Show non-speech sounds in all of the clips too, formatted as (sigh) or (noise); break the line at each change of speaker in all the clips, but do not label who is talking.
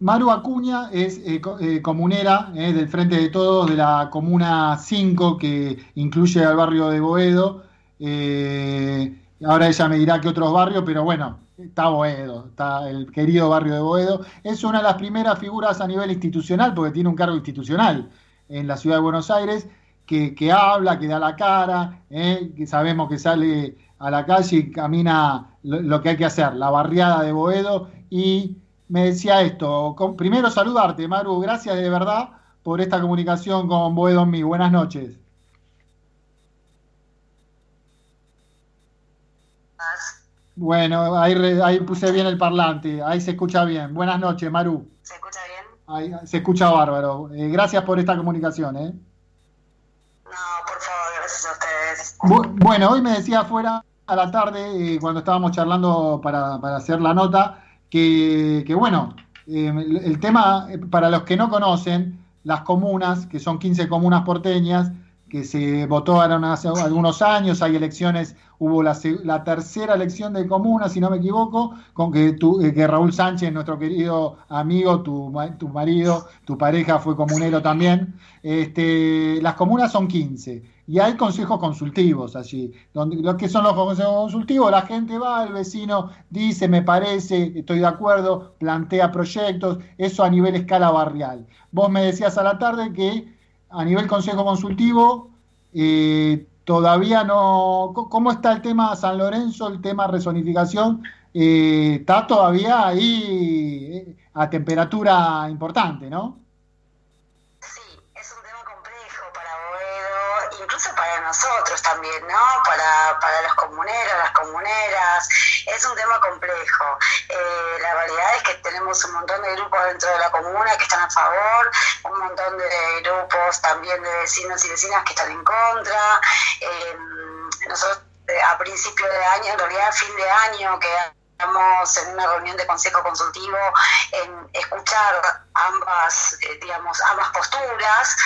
Maru Acuña es eh, eh, comunera del Frente de Todos de la Comuna 5, que incluye al barrio de Boedo. ahora ella me dirá que otros barrios, pero bueno, está Boedo, está el querido barrio de Boedo. Es una de las primeras figuras a nivel institucional, porque tiene un cargo institucional en la ciudad de Buenos Aires, que, habla, que da la cara, que sabemos que sale a la calle y camina lo, que hay que hacer, la barriada de Boedo. Y me decía esto, primero saludarte, Maru, gracias de verdad por esta comunicación con Boedo en mí. Buenas noches. Bueno, ahí, ahí puse bien el parlante, ahí se escucha bien. Buenas noches, Maru.
¿Se escucha bien?
Ahí, se escucha bárbaro. Eh, gracias por esta comunicación. ¿eh?
No, por favor, gracias a ustedes.
bueno, hoy me decía afuera a la tarde, eh, cuando estábamos charlando para, hacer la nota, que, bueno, eh, el tema, eh, para los que no conocen, las comunas, que son 15 comunas porteñas, que se votaron hace algunos años, hay elecciones, hubo la, tercera elección de comuna, si no me equivoco, con que, que Raúl Sánchez, nuestro querido amigo, tu, tu marido, tu pareja fue comunero también. Este, las comunas son 15 y hay consejos consultivos allí. Donde, lo que son los consejos consultivos, la gente va, el vecino dice, me parece, estoy de acuerdo, plantea proyectos, eso a nivel escala barrial. Vos me decías a la tarde que a nivel consejo consultivo eh, todavía no... ¿Cómo está el tema San Lorenzo, el tema resonificación? Eh, está todavía ahí eh, a temperatura importante, ¿no?
Nosotros también, ¿no? Para, para los comuneros, las comuneras. Es un tema complejo. Eh, la realidad es que tenemos un montón de grupos dentro de la comuna que están a favor, un montón de grupos también de vecinos y vecinas que están en contra. Eh, nosotros eh, a principio de año, en realidad fin de año, que estamos en una reunión de consejo consultivo en escuchar ambas, digamos, ambas posturas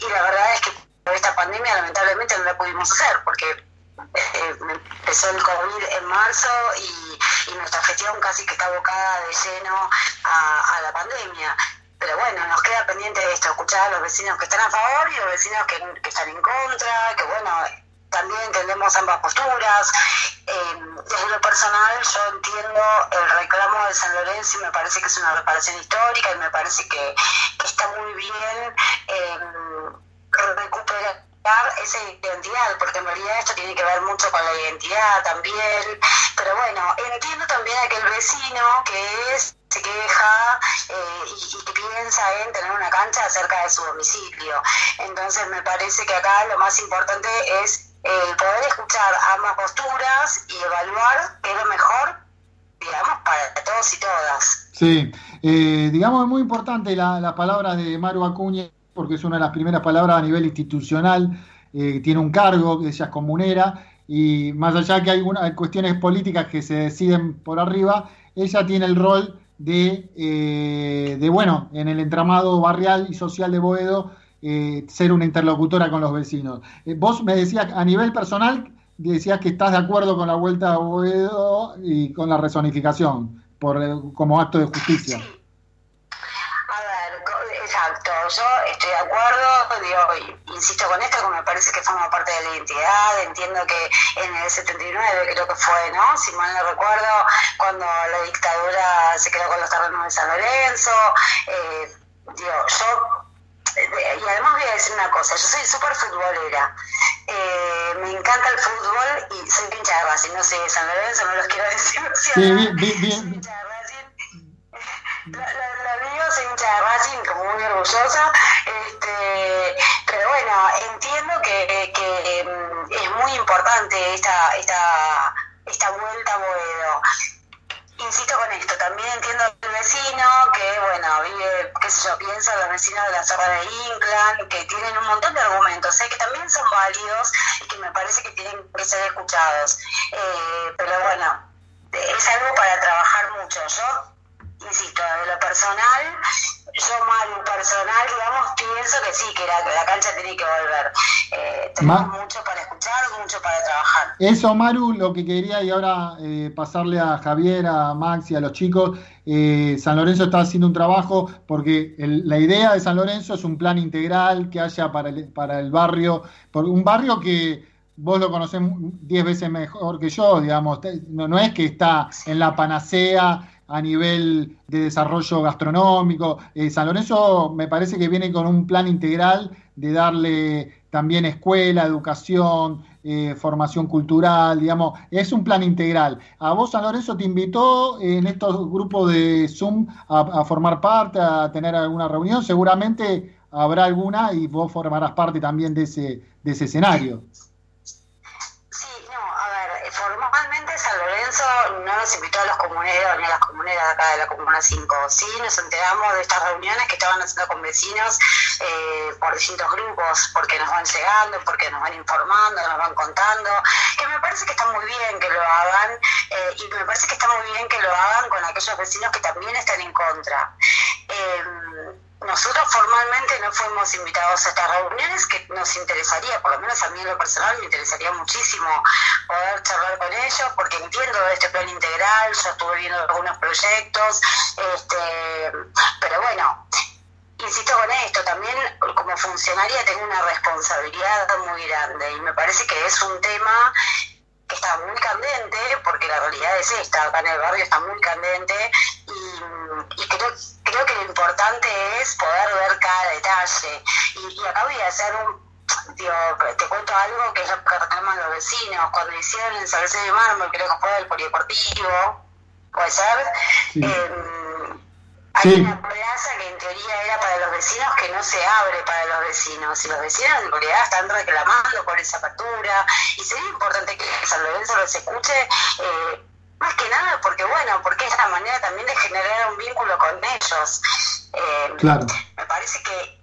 y la verdad es que esta pandemia lamentablemente no la pudimos hacer porque eh, empezó el COVID en marzo y, nuestra gestión casi que está abocada de lleno a, la pandemia. Pero bueno, nos queda pendiente esto, escuchar a los vecinos que están a favor y los vecinos que, están en contra, que bueno, también entendemos ambas posturas. Eh, desde lo personal, yo entiendo el reclamo de San Lorenzo y me parece que es una reparación histórica y me parece que, está muy bien. Eh, recuperar esa identidad, porque en realidad esto tiene que ver mucho con la identidad también, pero bueno, entiendo también a aquel vecino que es se queja eh, y, que piensa en tener una cancha cerca de su domicilio. Entonces me parece que acá lo más importante es el poder escuchar ambas posturas y evaluar qué es lo mejor, digamos, para todos y todas.
Sí, eh, digamos, es muy importante la, la palabra de Maru Acuña porque es una de las primeras palabras a nivel institucional, eh, tiene un cargo, ella es comunera, y más allá que hay, cuestiones políticas que se deciden por arriba, ella tiene el rol de, eh, de bueno, en el entramado barrial y social de Boedo, eh, ser una interlocutora con los vecinos. vos me decías, a nivel personal, decías que estás de acuerdo con la vuelta a Boedo y con la resonificación por, como acto de justicia
yo estoy de acuerdo, digo, insisto con esto, que me parece que forma parte de la identidad, entiendo que en el 79 creo que fue, ¿no? Si mal no recuerdo, cuando la dictadura se quedó con los terrenos de San Lorenzo, eh, digo, yo eh, y además voy a decir una cosa, yo soy súper futbolera, eh, me encanta el fútbol y soy pincha de Racing, no sé, San Lorenzo no los quiero (laughs) decir, bien, bien, bien. La, hincha de Racing, como muy orgullosa, este, pero bueno, entiendo que, que mm, es muy importante esta, esta, esta vuelta a Boedo. Insisto con esto, también entiendo al vecino que, bueno, vive, qué sé yo, piensa los vecinos de la zona de Inclán, que tienen un montón de argumentos, sé que también son válidos y que me parece que tienen que ser escuchados. Eh, pero bueno, es algo para trabajar mucho. Yo insisto, de lo personal, yo mal personal, digamos, pienso que sí, que la, la cancha tiene que volver. Eh, tenemos mucho para escuchar, mucho para trabajar.
Eso, Maru, lo que quería y ahora eh, pasarle a Javier, a Max y a los chicos. Eh, San Lorenzo está haciendo un trabajo porque la idea de San Lorenzo es un plan integral que haya para el, para el barrio, por un barrio que vos lo conocés diez veces mejor que yo, digamos, no, no es que está en la panacea a nivel de desarrollo gastronómico. Eh, San Lorenzo me parece que viene con un plan integral de darle también escuela, educación, eh, formación cultural, digamos, es un plan integral. A vos, San Lorenzo, te invitó en estos grupos de Zoom a, formar parte, a tener alguna reunión, seguramente habrá alguna y vos formarás parte también de ese, de ese escenario.
No nos invitó a los comuneros ni a las comuneras de acá de la Comuna 5. Sí, nos enteramos de estas reuniones que estaban haciendo con vecinos eh, por distintos grupos, porque nos van llegando, porque nos van informando, nos van contando, que me parece que está muy bien que lo hagan eh, y me parece que está muy bien que lo hagan con aquellos vecinos que también están en contra. Nosotros formalmente no fuimos invitados a estas reuniones, que nos interesaría, por lo menos a mí en lo personal, me interesaría muchísimo poder charlar con ellos, porque entiendo de este plan integral, yo estuve viendo algunos proyectos, este, pero bueno, insisto con esto, también como funcionaria tengo una responsabilidad muy grande y me parece que es un tema que está muy candente, porque la realidad es esta, acá en el barrio está muy candente y, y creo creo que lo importante es poder ver cada detalle. Y, acá voy a hacer un Digo, te cuento algo que es lo que reclaman los vecinos. Cuando hicieron el Salcedo de Mármol, creo que fue el polideportivo, puede ser, em, hay una plaza que en teoría era para los vecinos que no se abre para los vecinos. Y los vecinos en realidad están reclamando por esa apertura. Y sería importante que San Lorenzo los escuche. Eh, más que nada porque, bueno, porque es la manera también de generar un vínculo con ellos. Eh, claro. Me parece que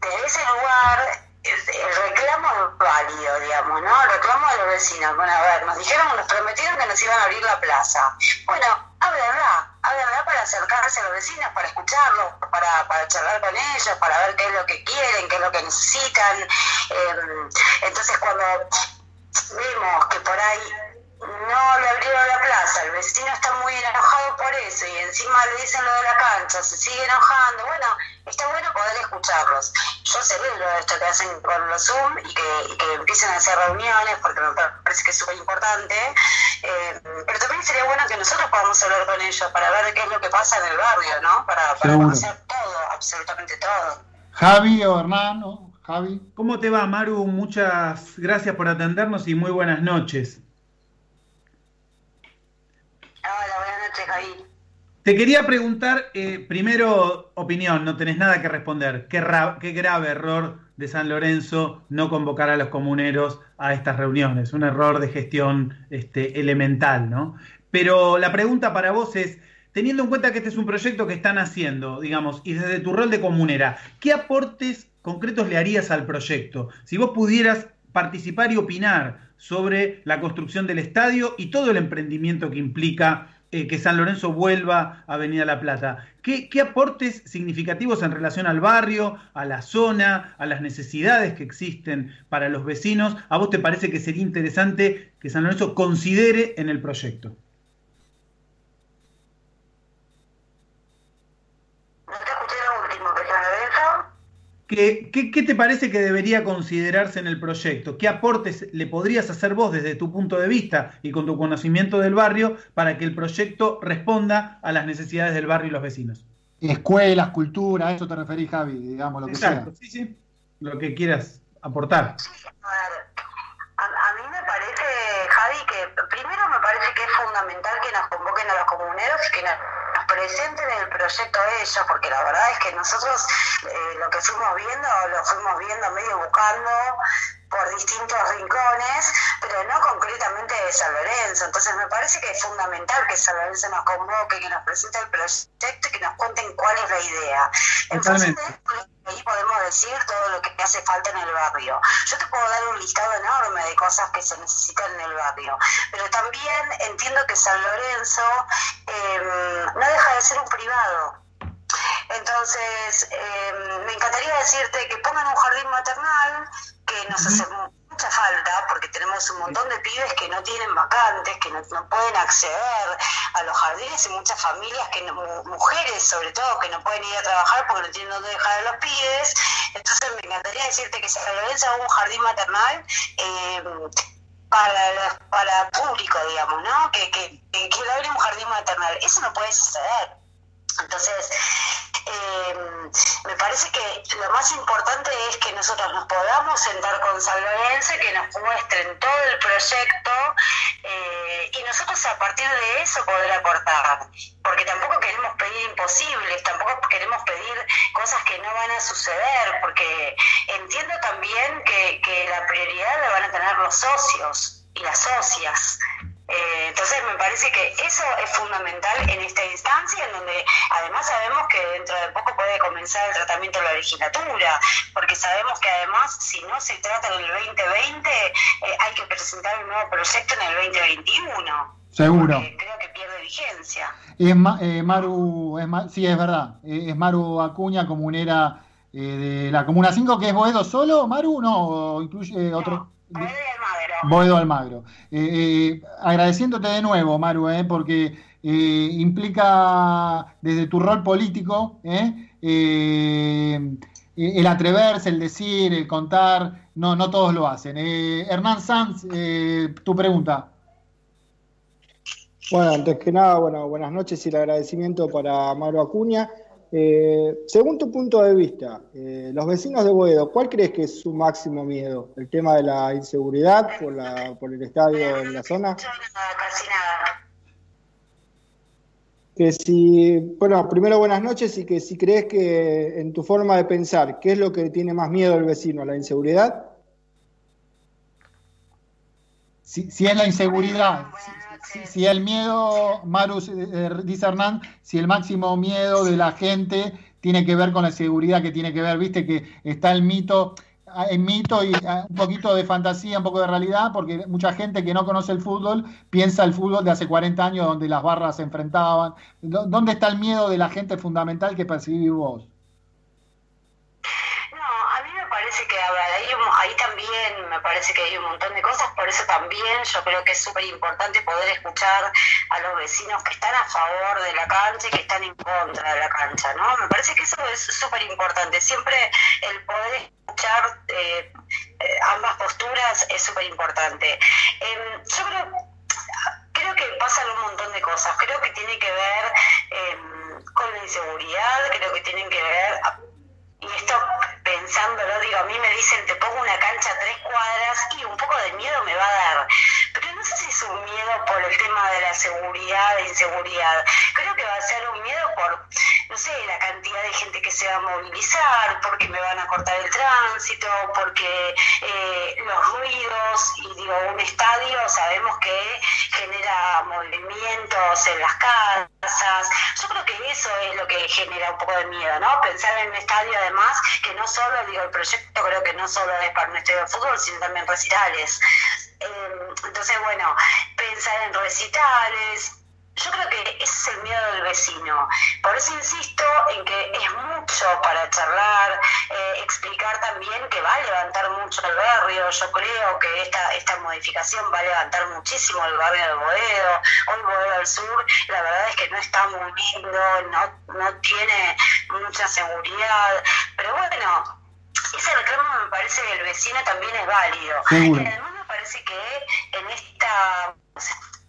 desde ese lugar el reclamo es válido, digamos, ¿no? El reclamo de los vecinos. Bueno, a ver, nos dijeron, nos prometieron que nos iban a abrir la plaza. Bueno, háblenla, háblenla para acercarse a los vecinos, para escucharlos, para, para charlar con ellos, para ver qué es lo que quieren, qué es lo que necesitan. Eh, entonces, cuando vemos que por ahí no le abrieron la plaza, el vecino está muy enojado por eso y encima le dicen lo de la cancha, se sigue enojando, bueno, está bueno poder escucharlos. Yo celebro esto que hacen con los Zoom y que, que empiecen a hacer reuniones porque me parece que es súper importante, eh, pero también sería bueno que nosotros podamos hablar con ellos para ver qué es lo que pasa en el barrio, ¿no? Para, para conocer todo, absolutamente todo.
Javi o Hernán, Javi.
¿Cómo te va, Maru? Muchas gracias por atendernos y muy buenas noches. Te quería preguntar, eh, primero, opinión, no tenés nada que responder. Qué, qué, grave error de San Lorenzo no convocar a los comuneros a estas reuniones. Un error de gestión este, elemental, ¿no? Pero la pregunta para vos es, teniendo en cuenta que este es un proyecto que están haciendo, digamos, y desde tu rol de comunera, ¿qué aportes concretos le harías al proyecto? Si vos pudieras participar y opinar sobre la construcción del estadio y todo el emprendimiento que implica eh, que San Lorenzo vuelva a Avenida La Plata. ¿Qué, aportes significativos en relación al barrio, a la zona, a las necesidades que existen para los vecinos? ¿A vos te parece que sería interesante que San Lorenzo considere en el proyecto? ¿Qué, qué, te parece que debería considerarse en el proyecto? ¿Qué aportes le podrías hacer vos desde tu punto de vista y con tu conocimiento del barrio para que el proyecto responda a las necesidades del barrio y los vecinos?
Escuelas, cultura, a eso te referís, Javi, digamos, lo que Exacto,
sí, sí, lo que quieras aportar.
A, mí me parece, Javi, que primero me parece que es fundamental que nos convoquen a los comuneros y que nos presenten el proyecto de ellos, porque la verdad es que nosotros eh, lo que fuimos viendo, lo fuimos viendo medio buscando por distintos rincones, pero no concretamente de San Lorenzo. Entonces me parece que es fundamental que San Lorenzo nos convoque, que nos presente el proyecto y que nos cuenten cuál es la idea. Entonces, ahí podemos decir todo lo que hace falta en el barrio. Yo te puedo dar un listado enorme de cosas que se necesitan en el barrio, pero también entiendo que San Lorenzo em, no deja de ser un privado. Entonces, eh, me encantaría decirte que pongan un jardín maternal, que nos hace mucha falta, porque tenemos un montón de pibes que no tienen vacantes, que no, pueden acceder a los jardines y muchas familias, que mujeres sobre todo, que no pueden ir a trabajar porque no tienen dónde dejar a los pibes. Entonces, me encantaría decirte que se realiza un jardín maternal. Eh, para, para público, digamos, ¿no? Que, que, que, que un jardín maternal. Eso no puede suceder. Entonces, eh, me parece que lo más importante es que nosotros nos podamos sentar con Salvarense, que nos muestren todo el proyecto eh, y nosotros a partir de eso poder aportar. Porque tampoco queremos pedir imposibles, tampoco queremos pedir cosas que no van a suceder, porque entiendo también que, que la prioridad la van a tener los socios y las socias. Eh, entonces me parece que eso es fundamental en esta instancia, en donde además sabemos que dentro de poco puede comenzar el tratamiento de la legislatura, porque sabemos que además si no se trata en el 2020, eh, hay que presentar un nuevo proyecto en el 2021.
Seguro.
Creo que pierde vigencia.
Es eh, Maru, es, sí, es verdad. es Maru Acuña, comunera de la Comuna 5, que es Boedo solo, Maru, no, incluye otro. Boedo Almagro. Eh, eh, agradeciéndote de nuevo, Maru, eh, porque eh, implica desde tu rol político el atreverse, el decir, el contar, no, no todos lo hacen. Hernán Sanz, tu pregunta.
Bueno, antes que nada, bueno, buenas noches y el agradecimiento para Maru Acuña. Eh, según tu punto de vista, eh, los vecinos de Boedo, ¿cuál crees que es su máximo miedo? ¿El tema de la inseguridad por, la, por el estadio en la zona? Casi nada. Que si, bueno, primero buenas noches y que si crees que en tu forma de pensar, ¿qué es lo que tiene más miedo el vecino? ¿La inseguridad?
Si, si es la inseguridad, si, el miedo, Maru, eh, dice Hernán, si el máximo miedo de la gente tiene que ver con la seguridad que tiene que ver, viste que está el mito, el mito y ah, un poquito de fantasía, un poco de realidad, porque mucha gente que no conoce el fútbol piensa el fútbol de hace 40 años donde las barras se enfrentaban. ¿Dónde está el miedo de la gente fundamental que percibís vos?
Parece que ahí, también me parece que hay un montón de cosas, por eso también yo creo que es súper importante poder escuchar a los vecinos que están a favor de la cancha y que están en contra de la cancha, ¿no? Me parece que eso es súper importante, siempre el poder escuchar eh, eh, ambas posturas es súper importante. Em, yo creo, creo que pasan un montón de cosas, creo que tiene que ver em, con la inseguridad, creo que tienen que ver y esto pensándolo, digo, a mí me dicen, te pongo una cancha a tres cuadras y un poco de miedo me va a dar. Pero no sé si es un miedo por el tema de la seguridad e inseguridad. Creo que va a ser un miedo por, no sé, la cantidad de gente que se va a movilizar, porque me van a cortar el tránsito, porque eh, los ruidos, y digo, un estadio sabemos que genera movimientos en las casas. Yo creo que eso es lo que genera un poco de miedo, ¿no? Pensar en un estadio además que no solo, digo, el proyecto creo que no solo es para un estadio de fútbol, sino también recitales. Eh, entonces, bueno, pensar en recitales, yo creo que ese es el miedo del vecino. Por eso insisto en que es mucho para charlar, eh, explicar también que va a levantar mucho el barrio. Yo creo que esta, esta modificación va a levantar muchísimo el barrio de Boedo. Hoy Boedo del Sur, la verdad es que no está muy lindo, no, no tiene mucha seguridad. Pero bueno, ese reclamo me parece que el vecino también es válido. Y además me parece que en esta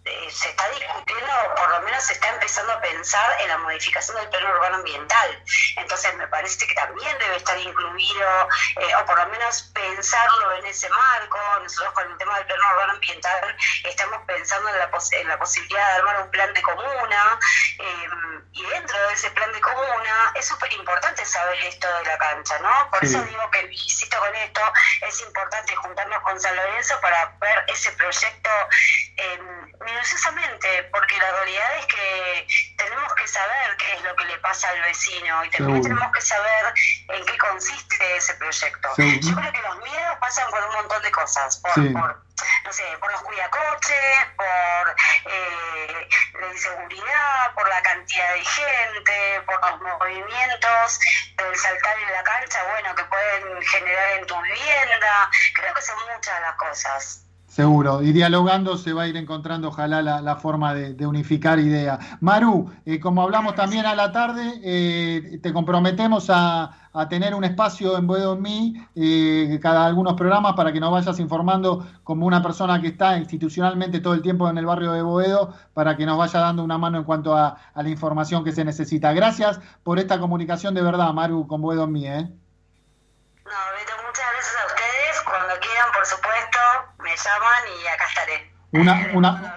eh, se está discutiendo, o por lo menos se está empezando a pensar en la modificación del plano urbano ambiental. Entonces me parece que también debe estar incluido, eh, o por lo menos pensarlo en ese marco. Nosotros con el tema del plano urbano ambiental estamos pensando en la, en la posibilidad de armar un plan de comuna, eh, y dentro de ese plan de comuna es súper importante saber esto de la cancha, ¿no? Por eso digo que, insisto con esto, es importante juntarnos con San Lorenzo para ver ese proyecto minuciosamente, porque la realidad es que tenemos que saber qué es lo que le pasa al vecino y también tenemos que saber en qué consiste ese proyecto. Yo creo que los miedos pasan por un montón de cosas, por, por no sé, por los cuidacoches, por eh, la inseguridad, por la cantidad de gente, por los movimientos del saltar en la cancha, bueno, que pueden generar en tu vivienda. Creo que son muchas las cosas.
Seguro, y dialogando se va a ir encontrando ojalá la, forma de, unificar ideas. Maru, eh, como hablamos también a la tarde, eh, te comprometemos a, tener un espacio en Boedo en mí, eh, cada algunos programas para que nos vayas informando como una persona que está institucionalmente todo el tiempo en el barrio de Boedo, para que nos vaya dando una mano en cuanto a, la información que se necesita. Gracias por esta comunicación de verdad, Maru, con Boedo en mí. ¿eh?
No, Beto, muchas gracias a ustedes. Cuando quieran, por supuesto, me llaman y acá estaré.
Una, una,